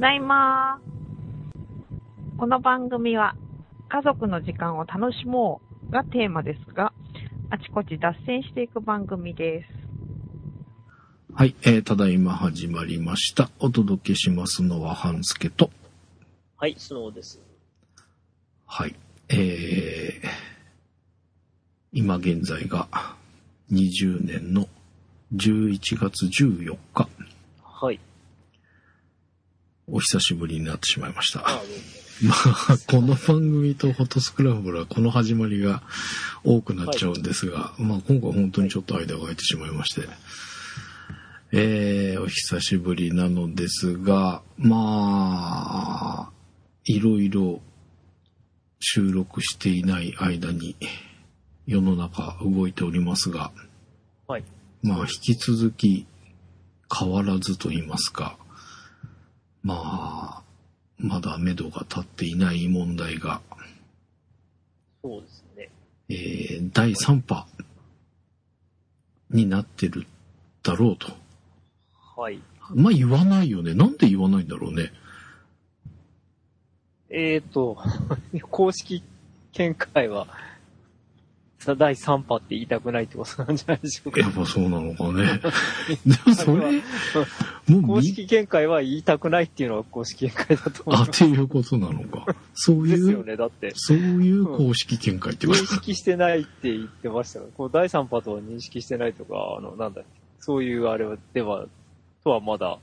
だいまこの番組は家族の時間を楽しもうがテーマですが、あちこち脱線していく番組です。はい、えー、ただいま始まりました。お届けしますのは、半助と、はい、スノーです。はい、えー、今現在が20年の11月14日、はい。お久しぶりになってしまいました。まあ、この番組とフォトスクランブルはこの始まりが多くなっちゃうんですが、まあ今回本当にちょっと間が空いてしまいまして、えー、お久しぶりなのですが、まあ、いろいろ収録していない間に世の中動いておりますが、もはい。まあ引き続き変わらずと言いますか、まあ、まだ目処が立っていない問題が、そうですね。えー第3波になってるだろうと。はい。まあ言わないよね。なんで言わないんだろうね。えーと、公式見解は、さ第3波って言いたくないってことなんじゃないでしょうか。やっぱそうなのかね。でもそれ、公式見解は言いたくないっていうのが公式見解だと思いあ。っていうことなのか。そういう、ですよね、だって。そういう公式見解ってこと認識してないって言ってましたこう第3波とは認識してないとか、あの、なんだっけ、そういうあれは、では、とはまだ、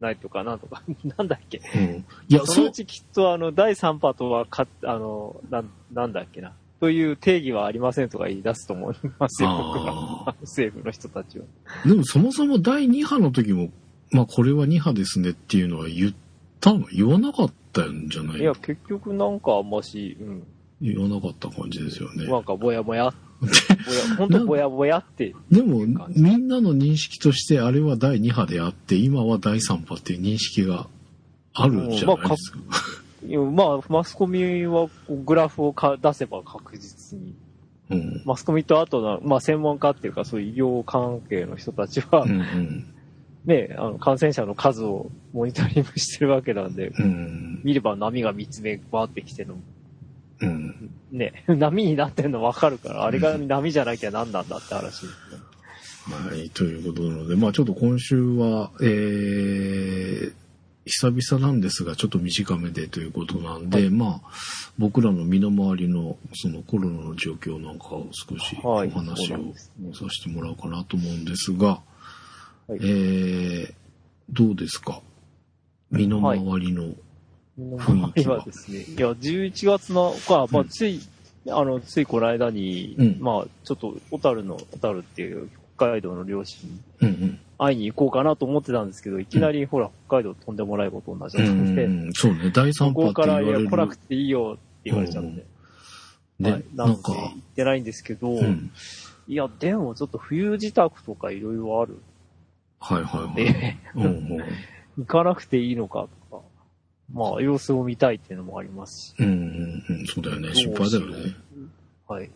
ないとか、なんとか、なんだっけ。うん。いや、そのう、ちきっとあの、第3波とはか、あの、なん、なんだっけな。という定義はありませんとか言い出すと思いますよ、政府の人たちは。ーでもそもそも第2波の時も、まあこれは2波ですねっていうのは言ったの言わなかったんじゃない？いや、結局なんかあんまし、うん。言わなかった感じですよね。なんかぼやぼや？ほんとぼやぼやって。でもみんなの認識として、あれは第2波であって、今は第3波っていう認識があるじゃないですか。いやまあ、マスコミはグラフをか出せば確実に。うん。マスコミとあとの、まあ専門家っていうかそういう医療関係の人たちは、うんうん。ね、あの感染者の数をモニタリングしてるわけなんで、うん。見れば波が3つ目回ってきてるのうん。ね、波になってんの分かるから、あれが波じゃなきゃ何なんだって話ね。はい、ということなので、まあちょっと今週は、えー、久々なんですが、ちょっと短めでということなんで、はい。まあ、僕らの身の回りのそのコロナの状況なんかを少しおはい話をさせてもらおうかなと思うんですが、はい。えー、どうですか？身の回りの、雰囲気は。はですね、いや、11月の、か、まあ、つい、あの、ついこの間に、うん。まあ、ちょっと、小樽の、小樽っていう北海道の漁師にうん会いに行こうかなと思ってたんですけど、いきなり、ほら、北海道飛んでもらえることになっちゃうん。ったんで、うん、そうね、第3向こ波ってうから、いや。来なくていいよって言われちゃって、ね、はい、なんんか、行ってないんですけど、うん。いや、でもちょっと冬支度とかいろいろあるはいはいはい。うんうん 行かなくていいのかとか、まあ、様子を見たいっていうのもありますし、うんうんうん、そうだよね。心配だよね。はい。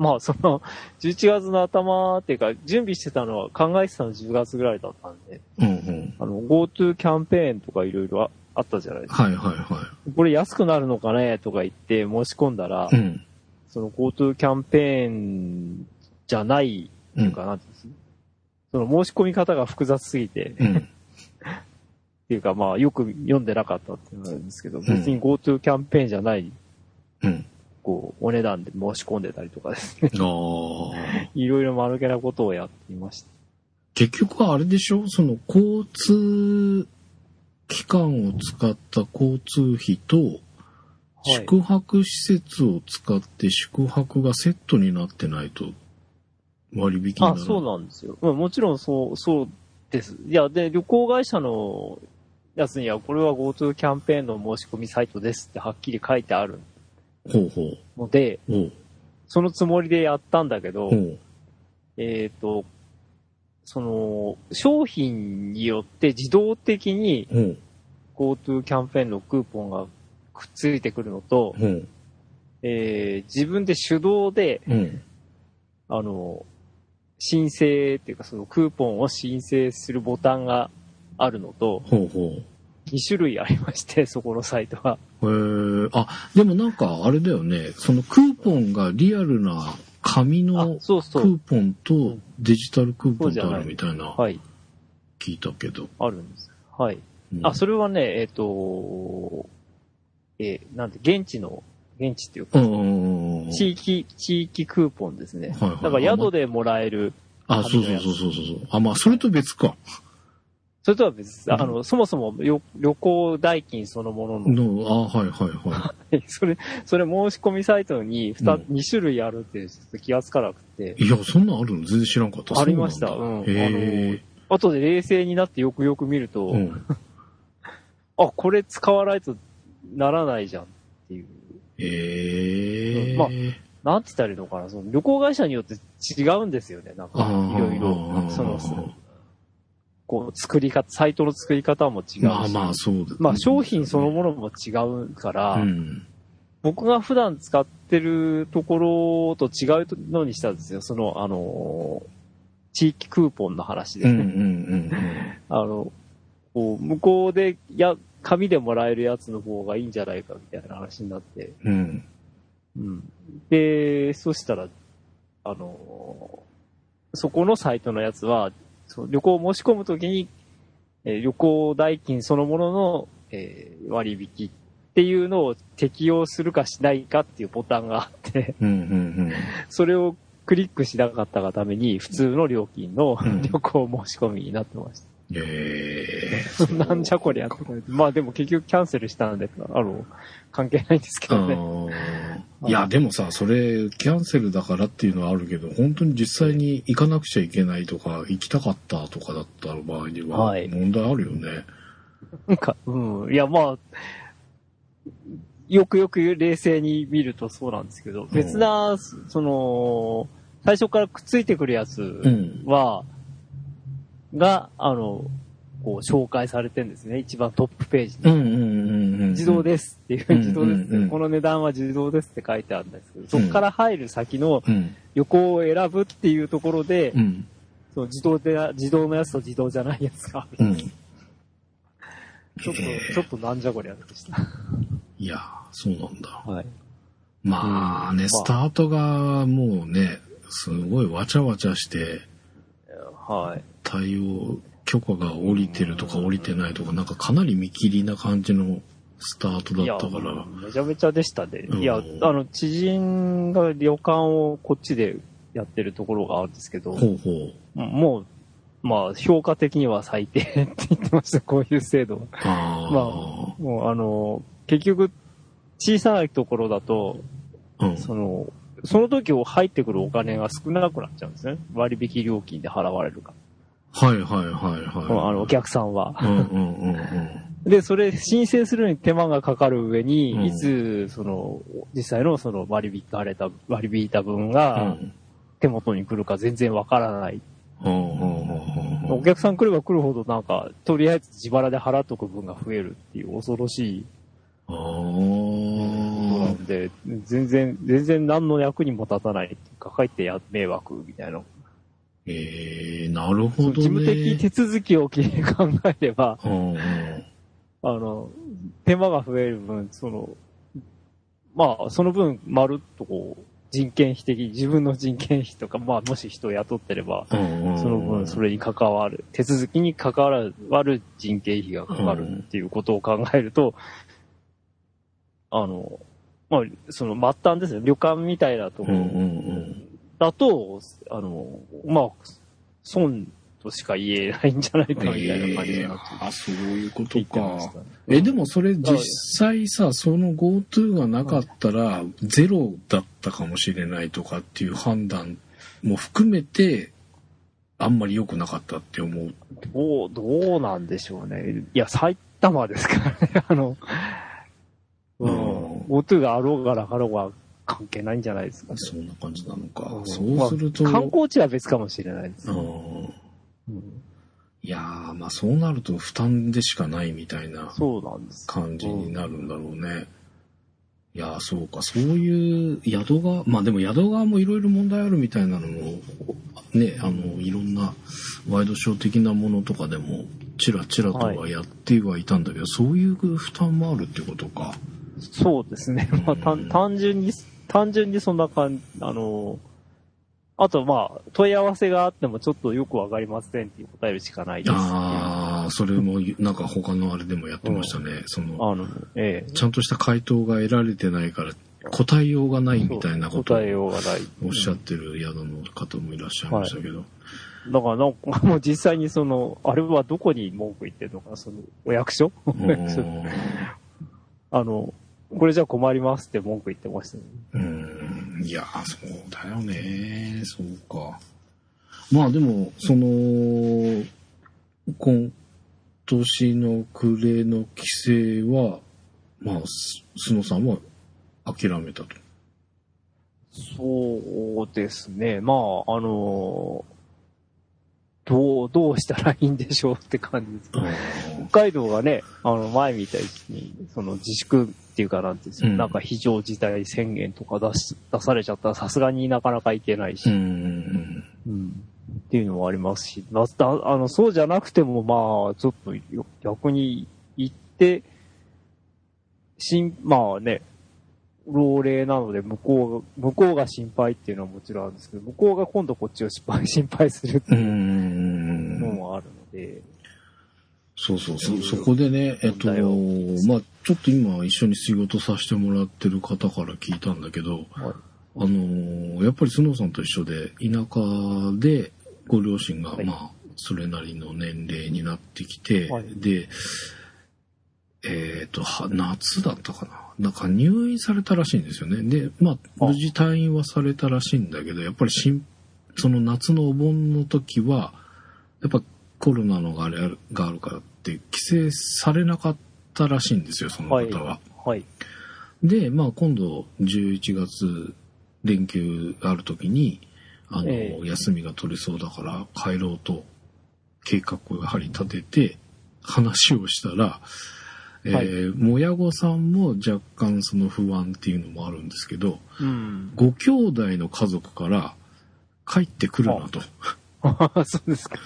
まあ、その、11月の頭っていうか、準備してたのは、考えてたの10月ぐらいだったんで、うんうん。あの、GoTo キャンペーンとかいろいろああったじゃないですか。はいはいはこれ安くなるのかねとか言って申し込んだら、い。うん。その GoTo キャンペーンじゃない、うんとかなうんその申し込み方が複雑すぎて、うん。っていうかまあ、よく読んでなかったっていうのがあるんですけど、ん別に GoTo キャンペーンじゃない、うん。こう、お値段で申し込んでたりとかですね。ああ。いろいろ間抜けなことをやっていました。結局はあれでしょ？その交通機関を使った交通費と、はい宿泊施設を使って宿泊がセットになってないと割引になあ、る。そうなんですよ。まあ、もちろんそう、そうです。いや、で、旅行会社のやつには、これは GoTo キャンペーンの申し込みサイトですってはっきり書いてあるほうほので、う。ほう。そのつもりでやったんだけど。えっ、と、その、商品によって自動的に。GoTo キャンペーンのクーポンがくっついてくるのと。えー自分で手動で、うん。あの、申請っていうかそのクーポンを申請するボタンがあるのと、ほうほう。2種類ありまして、そこのサイトは。へーあ、でもなんかあれだよね、そのクーポンがリアルな紙あの、そうそう。クーポンとデジタルクーポンとあるみたいな、はい。聞いたけど。あるんです。はい。うんあ、それはね、えっ、と、えーなんて、現地の、現地っていうか。地域、地域クーポンですね。はいはいだから宿でもらえる、あ、そうそうそうそうそう。あ、まあ、それと別か。それとは別。あうんの、そもそも旅旅行代金そのものの、の、あ、はいはいは それ、それ申し込みサイトに 2,、うん二種類あるってちょっと気がつかなくて、い。いや、そんなんあるの？全然知らんかった。ありましたそうなんだうんへ後で冷静になってよくよく見ると、え。うん。あ、これ使わないとならないじゃんっていう。ええ。まあなんて言ったらいいのかな、その旅行会社によって違うんですよね、なんか、あーいろいろ、その、こう、作り方、サイトの作り方も違うし、まあまあ、そうだ。まあ商品そのものも違うから、うん。僕が普段使ってるところと違うのにしたんですよ。その、あの、地域クーポンの話でうんすね。うんうんあの、こう、向こうで、や、紙でもらえるやつの方がいいんじゃないかみたいな話になって。うん。うん。うん。で、そしたら、あの、そこのサイトのやつは、そう旅行を申し込むときに、えー旅行代金そのものの、えー割引っていうのを適用するかしないかっていうボタンがあって、うんうん それをクリックしなかったがために、普通の料金のうん旅行申し込みになってましうん。えた。なんじゃこりゃまあでも結局キャンセルしたんで、あの、関係ないんですけえどね。ー。いや、でもさ、それ、キャンセルだからっていうのはあるけど、本当に実際に行かなくちゃいけないとか、行きたかったとかだった場合には、はい問題あるよね。なんか、うん。いや、まあ、よくよく冷静に見るとそうなんですけど、別な、その、最初からくっついてくるやつうん。は、が、あの、こう紹介されてるんですね。一番トップページに。うんうんうんうん。自動ですっていう、うん自動ですって、うんうんこの値段は自動ですって書いてあるんですけど、そこから入る先のうん。旅行を選ぶっていうところで、うん。その自動で、自動のやつと自動じゃないやつがある。うん。ちょっと、えーちょっとなんじゃこりゃでした。いや、そうなんだ。はい。まあね、うんスタートがもうね、すごいわちゃわちゃして、はい。対応、許可が降りてるとか降りてないとか、なんかかなり見切りな感じのスタートだったから。や、めちゃめちゃでしたね。うんいや、あの、知人が旅館をこっちでやってるところがあるんですけど、ほうほう。もう、まあ、評価的には最低って言ってました、こういう制度は。ああ。まあ、もうあの、結局、小さいところだと、うん。その、その時を入ってくるお金が少なくなっちゃうんですね。割引料金で払われるかはいはいはいら。はい。あの、お客さんは。うんうんうんうん。で、それ申請するのに手間がかかる上に、うんいつ、その、実際のその割引かれた、割引いた分うがん手元に来るか全然わからない。お客さん来れば来るほどなんか、とりあえず自腹で払っとく分が増えるっていう恐ろしいなあ。んで、全然、全然何の役にも立たないっていうか、かえってや迷惑みたいな。ええー、なるほどね。事務的手続きをき考えれば。あの、手間が増える分、その、まあ、その分、まるっとこう、人件費的、自分の人件費とか、まあ、もし人を雇ってれば、その分、それに関わる、手続きに関わる人件費がかかるっていうことを考えると、あの、まあ、その末端ですね、旅館みたいなところ。だと、あの、まあ、損としか言えないんじゃないかみたいな感じになってあ、そういうことかた。。え、でもそれ実際さ、その GoTo がなかったら、ゼロだったかもしれないとかっていう判断も含めて、あんまり良くなかったって思う。どう、どうなんでしょうね。いや、埼玉ですからね。あの、ううんん。GoTo があろうがなかろうが関係ないんじゃないですかね。そんな感じなのかう。んそうすると、まあ観光地は別かもしれないです。うんうんいやー、まあそうなると負担でしかないみたいな。感じになるんだろうね。いやー、そうか、そういう宿側、まあでも宿側もいろいろ問題あるみたいなのも、ね、あの、いろんなワイドショー的なものとかでもチラチラとはやってはいたんだけど、そういう負担もあるってことか。そうですね。まあ、単単純に、単純にそんな感じ、あの、あとまあ、問い合わせがあってもちょっとよくわかりませんって答えるしかないです。ああ、それもなんか他のあれでもやってましたね。その、あの、ええ。ちゃんとした回答が得られてないから答えようがないみたいなことを答えようがない。おっしゃってる宿の方もいらっしゃいましたけど。だからなんか、もう実際にその、あれはどこに文句言ってるのかな、その、お役所？あの、これじゃ困りますって文句言ってましたね。うん、いや、そうだよね。そうか。まあでも、その、今年の暮れの規制は、まあ、す須野さんは諦めたと。そうですね。まあ、あの、どう、どうしたらいいんでしょうって感じです。北海道がね、あの、前みたいに、その自粛っていうかなんていうんですか、うん。なんか非常事態宣言とか出し、出されちゃったらさすがになかなかいけないし、うん。うんっていうのもありますし、だだあの、そうじゃなくても、まあ、ちょっとよ逆に行って、しん、まあね、老齢なので、向こうが、向こうが心配っていうのはもちろんあるんですけど、向こうが今度こっちを心配、心配するってういうん。のもあるので、そうそうそう、そこでね、えっと、まあちょっと今一緒に仕事させてもらってる方から聞いたんだけど、はい。あのーやっぱりスノーさんと一緒で、田舎でご両親が、はい。まあ、それなりの年齢になってきて、はい。で、えっ、と、は夏だったかな。なんか入院されたらしいんですよね。で、まあ、あ。無事退院はされたらしいんだけど、やっぱりしん、その夏のお盆の時は、やっぱコロナのがあれがあるからって、規制されなかったらしいんですよ、その方は。はい。で、まあ今度11月連休ある時に、あの、ええ休みが取れそうだから帰ろうと計画をやはり立てて話をしたら、えーはいもやごさんも若干その不安っていうのもあるんですけど、うん。ご兄弟の家族から帰ってくるなと、そうですか。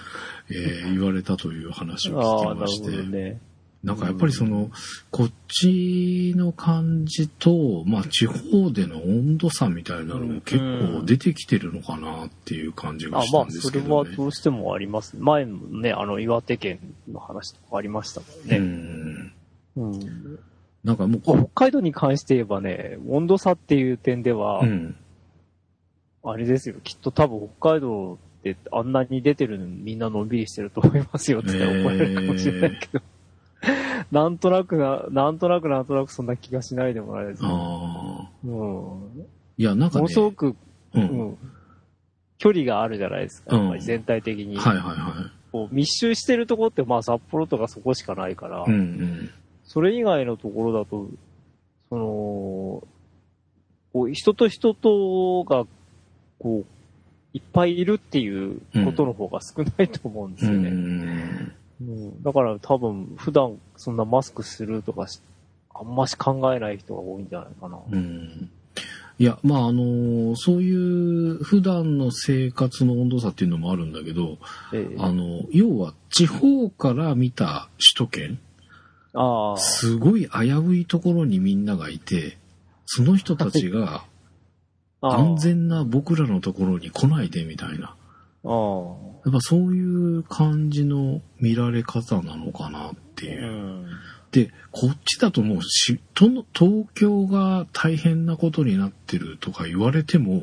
えー言われたという話を聞きまして。ほどね。なんかやっぱりその、こっちの感じと、まあ地方での温度差みたいなのも結構出てきてるのかなっていう感じあがしまあ、たんですそれけどね。はどうしてもあります。前もね、あの、岩手県の話とかありましたもんうね。ん。うん。なんかもうこ北海道に関して言えばね、温度差っていう点では、うん。あれですよ、きっと多分北海道あんなに出てるのにみんなのんびりしてると思いますよって言ったら怒られるかもしれないけど。なんとなくな、なんとなくなんとなくそんな気がしないでもないですね。ああ。うん。もいや、なんかねの。すごく、う。うんん。距離があるじゃないですか、やっぱり全体的に。はいはいはこう密集してるとこって、まあ札幌とかそこしかないから、い。うんうん。それ以外のところだと、その、こう人と人とが、こう、いっぱいいるっていうことの方が少ないと思うんですよね。ん。うんだから多分、普段そんなマスクするとかし、あんまし考えない人が多いんじゃないかな。うん。いや、まああのそういう普段の生活の温度差っていうのもあるんだけど、ええあの、要は地方から見た首都圏、ああ、すごい危ういところにみんながいて、その人たちが安全な僕らのところに来ないでみたいな。ああ、やっぱそういう感じの見られ方なのかなってういう。ん。で、こっちだともうし、との東京が大変なことになってるとか言われても、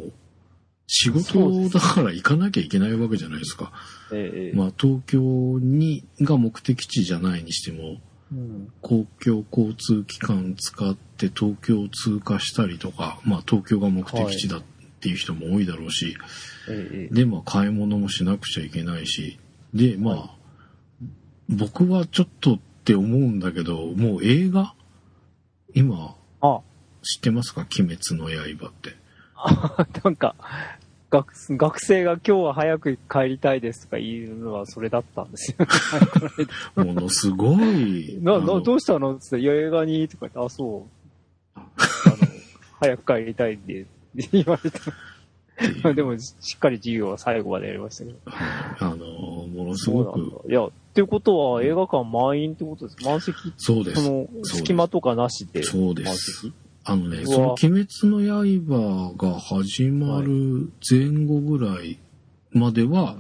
仕事だから行かなきゃいけないわけじゃないですか。ええまあ東京に、が目的地じゃないにしても、うん公共交通機関使って東京を通過したりとか、まあ東京が目的地だっていう人も多いだろうし、ええで、まあ買い物もしなくちゃいけないし、で、まあ、はい僕はちょっとって思うんだけど、もう映画？今、あ、知ってますか？鬼滅の刃って。なんか、学学生が今日は早く帰りたいですとか言うのはそれだったんですよ。ものすごい。な、な、どうしたのって言って、映画にとか言って、あ、そう。あの、早く帰りたいんで、って言われた。でも、しっかり授業は最後までやりましたけど。あの、ものの、すごく、だいや、っていうことは映画館満員ってことですか満席そうです。その、す隙間とかなしで。そうで満す。席？あのね、その鬼滅の刃が始まる前後ぐらいまでは、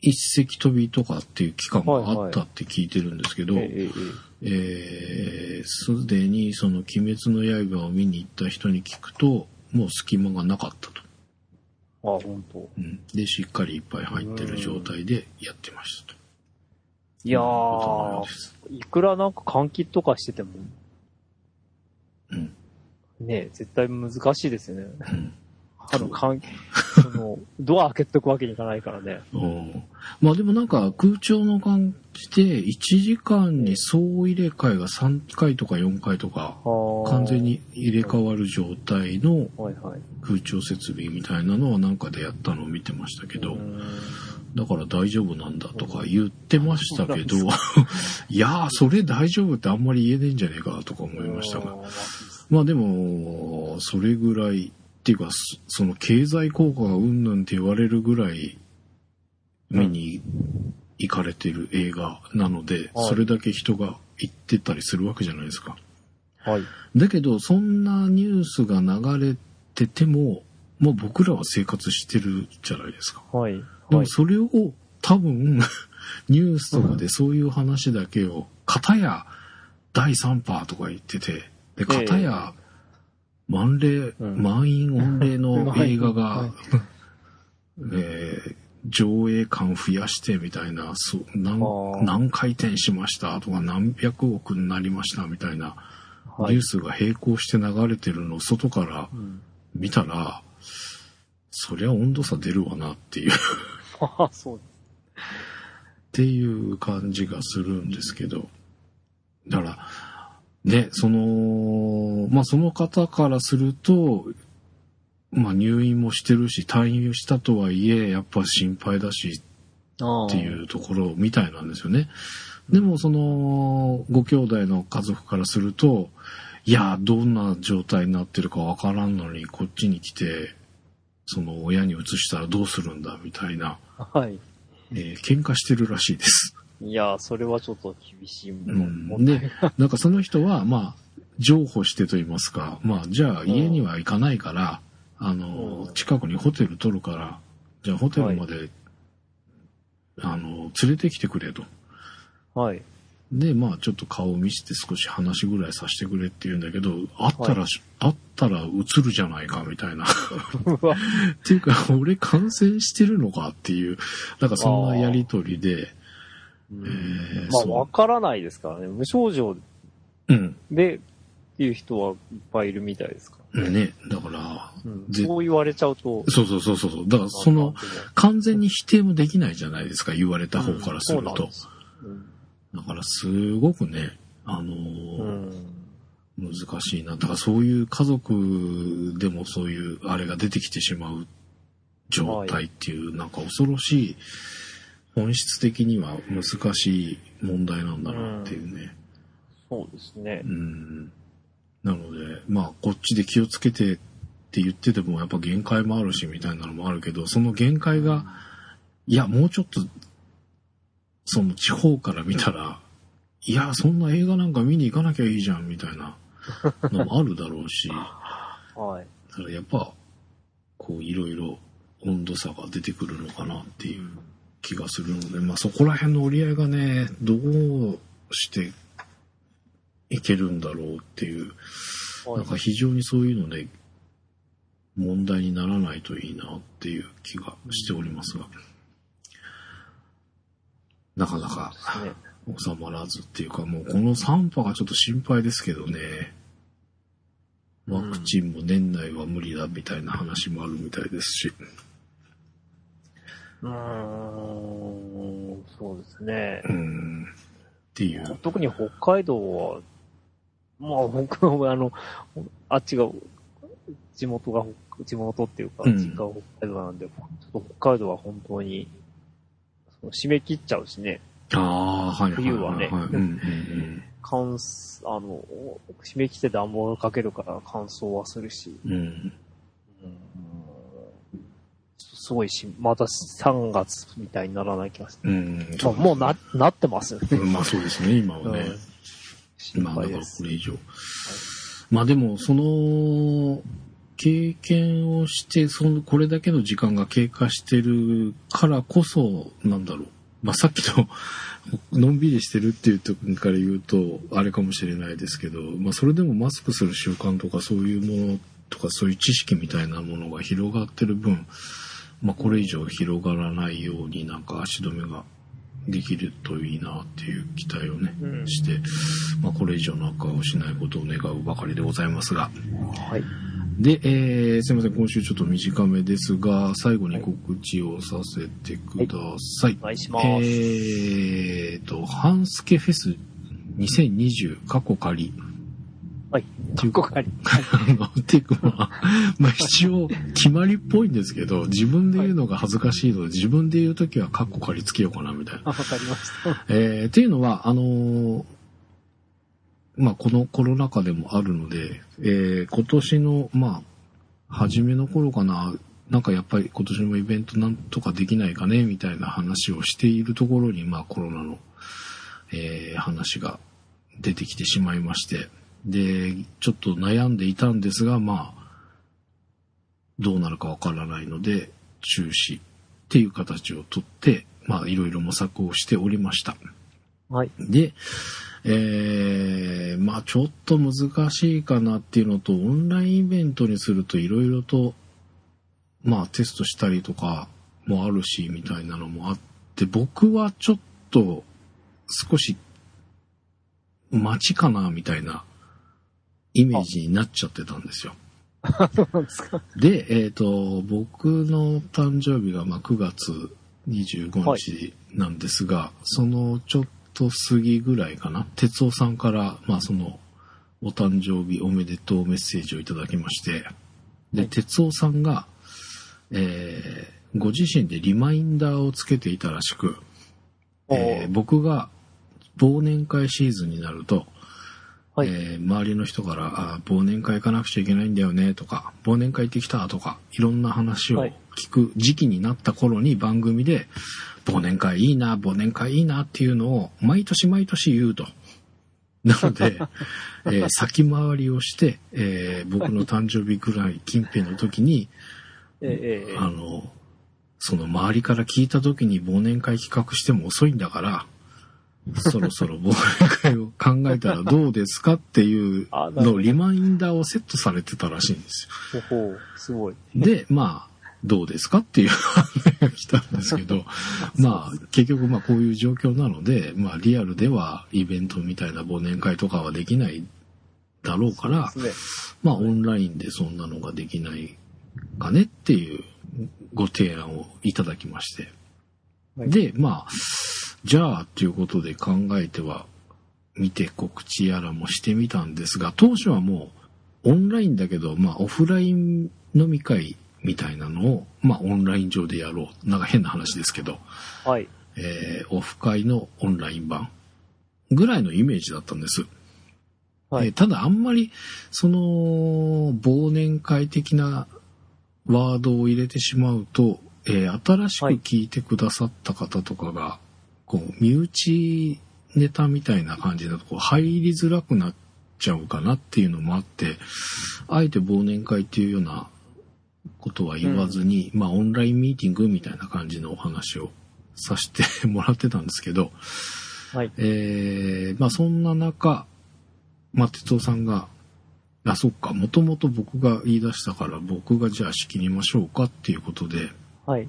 一石飛びとかっていう期間があったって聞いてるんですけど、えすでにその鬼滅の刃を見に行った人に聞くと、もう隙間がなかったと。あ、本当。うんで、しっかりいっぱい入ってる状態でやってましたと。いやーいくらなんか換気とかしてても、うん。ね絶対難しいですよね。うんあの、換気、その、ドア開けとくわけにいかないからね。うんまあでもなんか空調の感じで1時間に総入れ替えが3回とか4回とか完全に入れ替わる状態の。空調設備みたいなのはなんかでやったのを見てましたけど、だから大丈夫なんだとか言ってましたけど、いやーそれ大丈夫ってあんまり言えねえんじゃねえかとか思いましたが。まあでも、それぐらい、っていうか、そその経済効果がうんぬんって言われるぐらい見に行かれてる映画なので、はいそれだけ人が行ってたりするわけじゃないですか。はい。だけど、そんなニュースが流れてても、もう僕らは生活してるじゃないですか。はい。ではい。もそれを多分、ニュースとかでそういう話だけを、片や第3波とか言ってて、で、片や満例、うん満員御礼の 映画はがい、えー上映館増やしてみたいな、そう何何回転しましたとか何百億になりましたみたいなはいニュー。スが並行して流れてるのを外からうん見たら、そりゃ温度差出るわなっていう。あそうっていう感じがするんですけど。だから、ね、その、まあその方からすると、まあ入院もしてるし、退院したとはいえ、やっぱ心配だしあっていうところみたいなんですよね。でもその、ご兄弟の家族からすると、いや、どんな状態になってるかわからんのに、こっちに来て、その親に移したらどうするんだ、みたいな、はい。えー喧嘩してるらしいです。いや、それはちょっと厳しいもうん問題で、なんかその人は、まあ、譲歩してと言いますか、まあ、じゃあ家には行かないから、あのう、ん近くにホテル取るから、じゃあホテルまで、あの、連れてきてくれと。はい。で、まあ、ちょっと顔を見せて少し話ぐらいさせてくれって言うんだけど、会ったら、会ったら映るじゃないか、みたいな。っていうか、俺感染してるのかっていう、なんかそんなやりとりで、うんーまあ、わからないですからね。無症状うん。でっていう人はいっぱいいるみたいですか？ら。ね、だから、うんぜそう言われちゃうと。そうそうそうそう。だからその、完全に否定もできないじゃないですか、言われた方からするとうんだからすごくね、あのうーん難しいな。だからそういう家族でもそういうあれが出てきてしまう状態っていう、なんか恐ろしい、本質的には難しい問題なんだなっていうね。そうですねう。ん。なので、まあ、こっちで気をつけてって言ってても、やっぱ限界もあるし、みたいなのもあるけど、その限界が、いや、もうちょっと、その地方から見たら、いや、そんな映画なんか見に行かなきゃいいじゃん、みたいな のもあるだろうし、だはい。からやっぱ、こう、いろいろ温度差が出てくるのかなっていう気がするので、まあそこら辺の折り合いがね、どうしていけるんだろうっていう、なんか非常にそういうので、問題にならないといいなっていう気がしておりますが、なかなか。収まらずっていうか、もうこの3波がちょっと心配ですけどね、ワクチンも年内は無理だみたいな話もあるみたいですし、うーん、そうですね。うん、っていう。特に北海道は、まあ僕はあの、あっちが、地元が北、地元っていうか、うん実家が北海道なんで、ちょっと北海道は本当に、その締め切っちゃうしね、ああ、はい冬はねうんうんうん乾燥、あの、締め切って暖房かけるから乾燥はするし、うん。うん。すごいし、また3月みたいにならない気がする。うん。まあ、もうな、なってますよね。うんまあそうですね、今はね。うん心まあだから。これ以上。まあでも、その、経験をして、その、これだけの時間が経過してるからこそ、なんだろう。まあさっきの、のんびりしてるっていうところから言うと、あれかもしれないですけど、まあそれでもマスクする習慣とかそういうものとかそういう知識みたいなものが広がってる分、まあこれ以上広がらないようになんか足止めができるといいなっていう期待をね、うんして、まあこれ以上の悪化をしないことを願うばかりでございますが。はい。で、えー、すいません、今週ちょっと短めですが、最後に告知をさせてください。お願いします。えーと、ハンスケフェス2020過去仮。はい。っていうここかり。っていうかまあ、まあ一応決まりっぽいんですけど、自分で言うのが恥ずかしいので、自分で言うときはカッコ仮つけようかなみたいな。あわかりました。えー、っていうのは、あのーまあ、このコロナ禍でもあるので、えー、今年の、まあ、初めの頃かな、なんかやっぱり今年もイベントなんとかできないかね、みたいな話をしているところに、まあ、コロナの、えー、話が出てきてしまいまして、で、ちょっと悩んでいたんですが、まあ、どうなるかわからないので、中止っていう形をとって、まあ、いろいろ模索をしておりました。はい。で、えー、まあちょっと難しいかなっていうのと、オンラインイベントにするといろいろと、まあテストしたりとかもあるし、みたいなのもあって、僕はちょっと少し待ちかな、みたいなイメージになっちゃってたんですよ。でえっ、と、僕の誕生日がまあ9月25日なんですが、そのちょっと過ぎぐらいかな、哲夫さんから、まあその、お誕生日おめでとうメッセージをいただきまして、で、はい。哲夫さんが、えーご自身でリマインダーをつけていたらしく、えー。僕が忘年会シーズンになると、はい。えー周りの人から、あー忘年会行かなくちゃいけないんだよねとか、忘年会行ってきたとか、いろんな話をはい。聞く時期になった頃に番組で、忘年会いいな、忘年会いいなっていうのを毎年毎年言うと。なので、えー先回りをして、えー僕の誕生日ぐらい近辺の時に、えあの、その周りから聞いた時に忘年会企画しても遅いんだから、そろそろ忘年会を考えたらどうですかっていうのリマインダーをセットされてたらしいんですほほう、すごい。よ。で、まあ、どうですかっていう話が来たんですけど、まあ、結局まあこういう状況なので、まあリアルではイベントみたいな忘年会とかはできないだろうから、ね。まあ、オンラインでそんなのができないかねっていうご提案をいただきまして。はいで、まあ、じゃあ、ということで考えては、見て告知やらもしてみたんですが、当初はもう、オンラインだけど、まあ、オフライン飲み会みたいなのを、まあ、オンライン上でやろう。なんか変な話ですけど、はい。えーオフ会のオンライン版ぐらいのイメージだったんです。はいえーただあんまり、その、忘年会的なワードを入れてしまうと、えー新しくはい聞いてくださった方とかが、こう、身内ネタみたいな感じだと、こう、入りづらくなっちゃうかなっていうのもあって、あえて忘年会っていうようなことは言わずに、まあ、オンラインミーティングみたいな感じのお話をさせて もらってたんですけど、はい。えー、まあそんな中、まあ哲夫さんが、あ、そっか、もともと僕が言い出したから僕がじゃあ仕切りましょうかっていうことで、はい。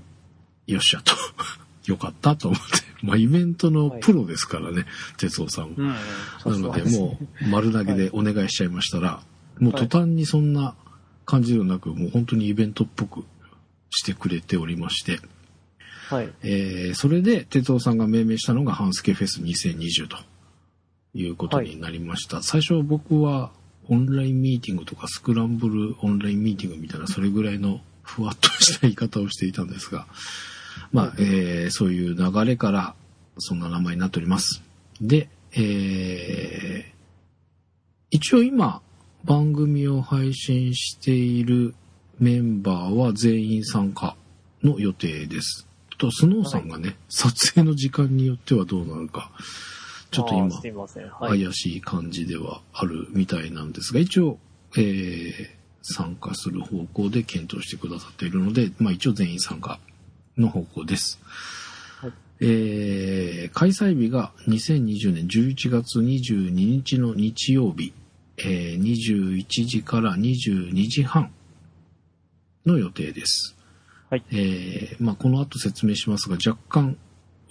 よっしゃと。よかったと思って。まあイベントのプロですからね、哲夫さんは。うん。なのでもう丸投げでお願いしちゃいましたら、もう途端にそんな感じではなく、もう本当にイベントっぽくしてくれておりまして、はい。えーそれで、哲夫さんが命名したのがハンスケフェス2020ということになりました。最初僕はオンラインミーティングとかスクランブルオンラインミーティングみたいなそれぐらいのふわっとした言い方をしていたんですが、まあ、えーそういう流れからそんな名前になっております。で、えー一応今番組を配信しているメンバーは全員参加の予定です。と、スノーさんがね、撮影の時間によってはどうなるか、ちょっと今。怪しい感じではあるみたいなんですが、一応、えー参加する方向で検討してくださっているので、まあ一応全員参加の方向です。はいえー開催日が2020年11月22日の日曜日、えー21時から22時半の予定です。はいえーまあこの後説明しますが、若干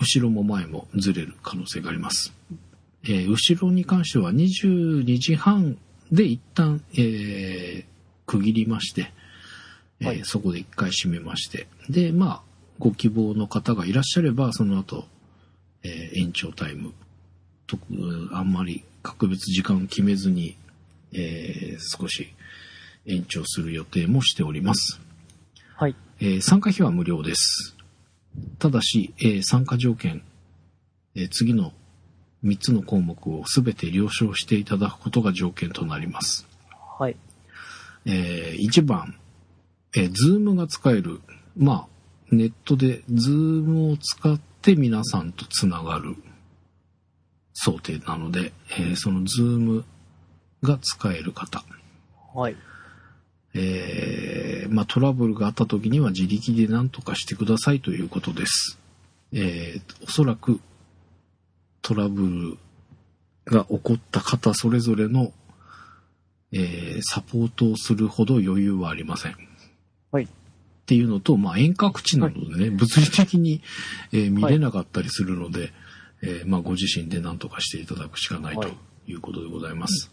後ろも前もずれる可能性があります。えー後ろに関しては22時半で一旦、えー区切りまして、えーはいそこで一回閉めまして、で、まあ、ご希望の方がいらっしゃれば、その後、えー延長タイム、とあんまり格別時間決めずに、えー少し延長する予定もしております。はい。えー参加費は無料です。ただし、えー参加条件、えー次の3つの項目を全て了承していただくことが条件となります。はい。え1番、えー、 Zoom が使える。まあ、ネットで Zoom を使って皆さんとつながる想定なので、えーそのズームが使える方。はい。えーまあ、トラブルがあった時には自力で何とかしてくださいということです。えーおそらくトラブルが起こった方それぞれの、えーサポートをするほど余裕はありません。はい。っていうのと、まあ、遠隔地なのでね、物理的に、えー見れなかったりするので、えーまあ、ご自身で何とかしていただくしかないとはいいうことでございます。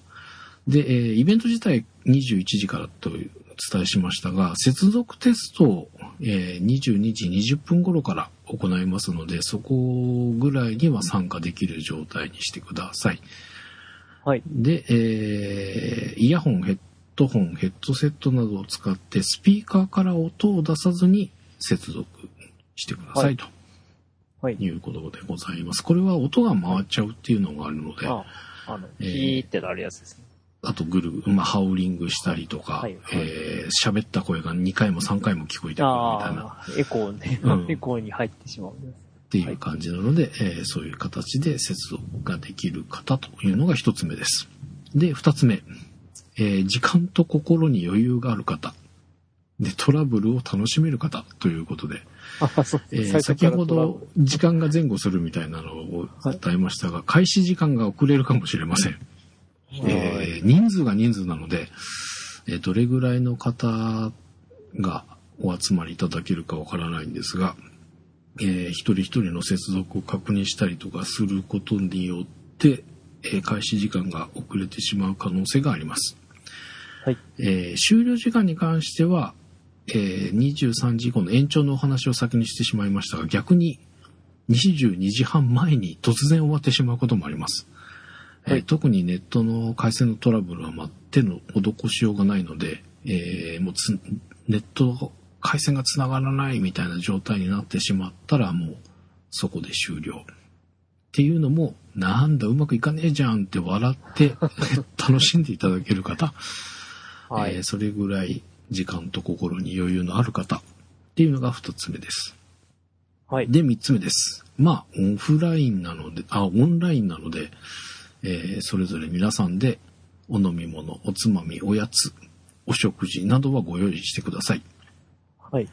で、えーイベント自体21時からとお伝えしましたが、接続テストを、えー22時20分頃から行いますので、そこぐらいには参加できる状態にしてください。はい。で、えーイヤホン、ヘッドホン、ヘッドセットなどを使ってスピーカーから音を出さずに接続してくださいとはい。いうことでございます。これは音が回っちゃうっていうのがあるので、あ、あの、えーピーってなるやつですね。あとぐる、まあ、ハウリングしたりとか、はいはいえー喋った声が2回も3回も聞こえてくるみたいなエコーね、うん エコーに入ってしまう。っていう感じなので、えーそういう形で接続ができる方というのが一つ目です。で、二つ目、えー時間と心に余裕がある方。で、トラブルを楽しめる方ということで、えー先ほど時間が前後するみたいなのを伝えましたが、開始時間が遅れるかもしれません。ルえー人数が人数なので、えーどれぐらいの方がお集まりいただけるかわからないんですが、えー一人一人の接続を確認したりとかすることによって、えー開始時間が遅れてしまう可能性があります。はい。えー終了時間に関しては、えー23時以降の延長のお話を先にしてしまいましたが、逆に22時半前に突然終わってしまうこともあります。えーはい特にネットの回線のトラブルは、まあ、手の施しようがないので、えーもうつネット回線がつながらないみたいな状態になってしまったらもうそこで終了。っていうのも、なんだ、うまくいかねえじゃんって笑って 楽しんでいただける方、はい。えーそれぐらい時間と心に余裕のある方っていうのが二つ目です。はい。で、三つ目です。まあ、オフラインなので、あ、オンラインなので、えーそれぞれ皆さんでお飲み物、おつまみ、おやつ、お食事などはご用意してください。はい。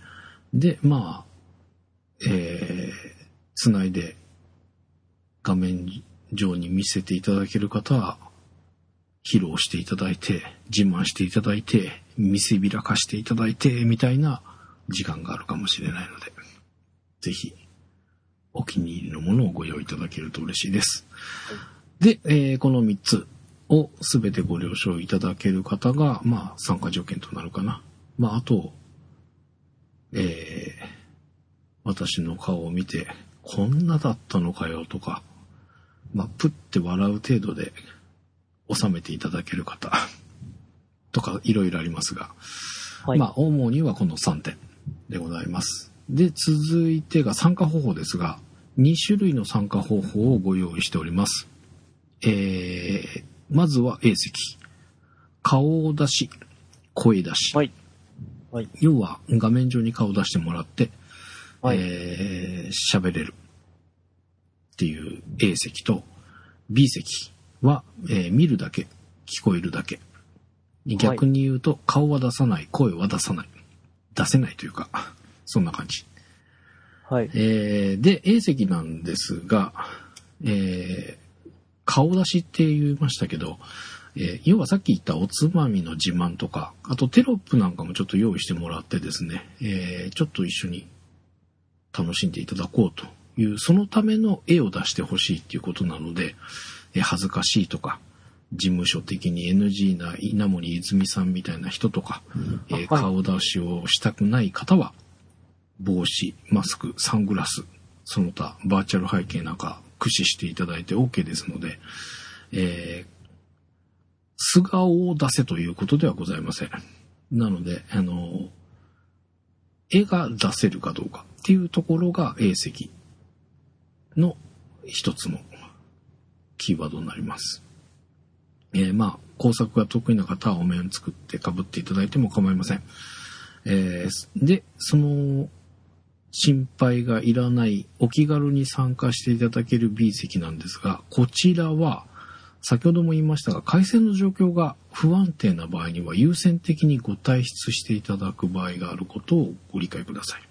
で、まあ、えー、つないで画面上に見せていただける方は、披露していただいて、自慢していただいて、見せびらかしていただいて、みたいな時間があるかもしれないので、ぜひ、お気に入りのものをご用意いただけると嬉しいです。で、えーこの3つをすべてご了承いただける方が、まあ、参加条件となるかな。まあ、あと、えー私の顔を見て、こんなだったのかよとか、まあ、プって笑う程度で収めていただける方 とかいろいろありますが、はい。まあ、主にはこの3点でございます。で、続いてが参加方法ですが、2種類の参加方法をご用意しております。えー、まずは A 席。顔を出し、声出し。はい。はい。要は画面上に顔を出してもらって、はいえー喋れるっていう A 席と B 席は、えー見るだけ、聞こえるだけ。逆に言うと、顔は出さない、声は出さない。出せないというか、そんな感じ。はい。えーで、A 席なんですが、えー顔出しって言いましたけど、えー要はさっき言ったおつまみの自慢とか、あとテロップなんかもちょっと用意してもらってですね、えーちょっと一緒に楽しんでいただこうという、そのための絵を出してほしいっていうことなので、えー恥ずかしいとか、事務所的に NG な稲森泉さんみたいな人とか、えーはい顔出しをしたくない方は、帽子、マスク、サングラス、その他バーチャル背景なんか駆使していただいて OK ですので、えー素顔を出せということではございません。なので、あの、絵が出せるかどうかっていうところが A 席の一つのキーワードになります。えーまあ、工作が得意な方はお面作って被っていただいても構いません。えーで、その、心配がいらない、お気軽に参加していただける B 席なんですが、こちらは、先ほども言いましたが、回線の状況が不安定な場合には優先的にご退出していただく場合があることをご理解ください。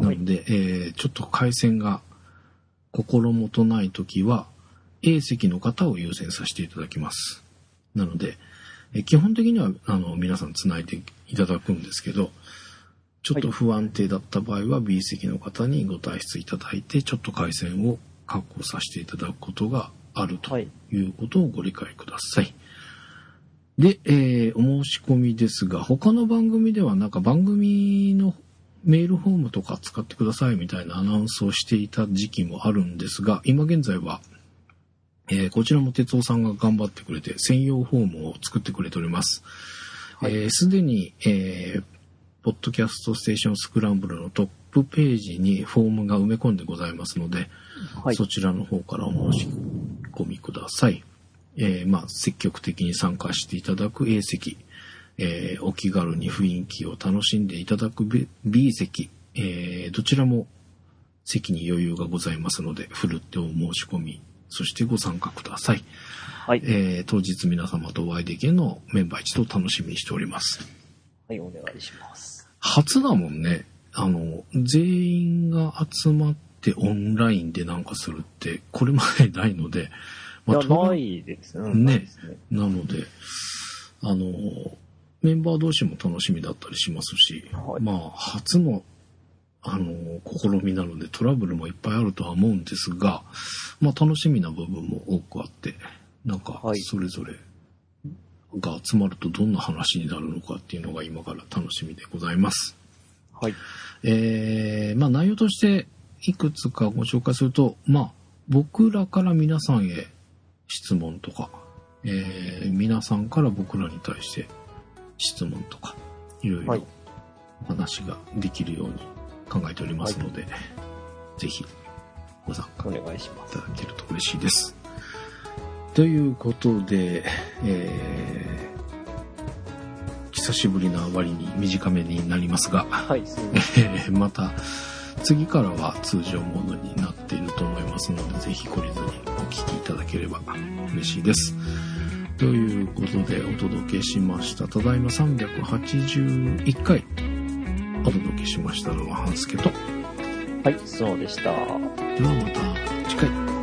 なので、えーちょっと回線が心もとないときは、A 席の方を優先させていただきます。なので、え基本的にはあの皆さんつないでいただくんですけど、ちょっと不安定だった場合は B 席の方にご退出いただいて、ちょっと回線を確保させていただくことがあるとい。うことをご理解ください。で、えーお申し込みですが、他の番組ではなんか番組のメールフォームとか使ってくださいみたいなアナウンスをしていた時期もあるんですが、今現在は、えーこちらも哲夫さんが頑張ってくれて専用フォームを作ってくれております。はいえーすでに、えーポッドキャストステーションスクランブルのトップページにフォームが埋め込んでございますので、はい。そちらの方からお申し込みください。えーまあ、積極的に参加していただく A 席、えーお気軽に雰囲気を楽しんでいただく B, B 席、えーどちらも席に余裕がございますので、ふるってお申し込み、そしてご参加ください。はい。えー当日皆様とお会いできるのをメンバー一同楽しみにしております。はい、お願いします。初だもんね。あの、全員が集まってオンラインでなんかするって、これまでないので、いや、とりないですね。ね。なので、あの、メンバー同士も楽しみだったりしますし、はいまあ、初の、あの、試みなのでトラブルもいっぱいあるとは思うんですが、まあ、楽しみな部分も多くあって、なんかは、いそれぞれが集まるとどんな話になるのかっていうのが今から楽しみでございます。はい。えーまあ内容としていくつかご紹介すると、まあ僕らから皆さんへ質問とか、えー皆さんから僕らに対して質問とか、いろいろ話ができるように考えておりますので、ぜひご参加お願いします。いただけると嬉しいです。ということで、えー久しぶりな割に短めになりますが、はい、また次からは通常モードになっていると思いますのでぜひ懲りずにお聞きいただければ嬉しいです。ということでお届けしましたただいま381回お届けしましたのは半助とはい、そうでした。ではまた次回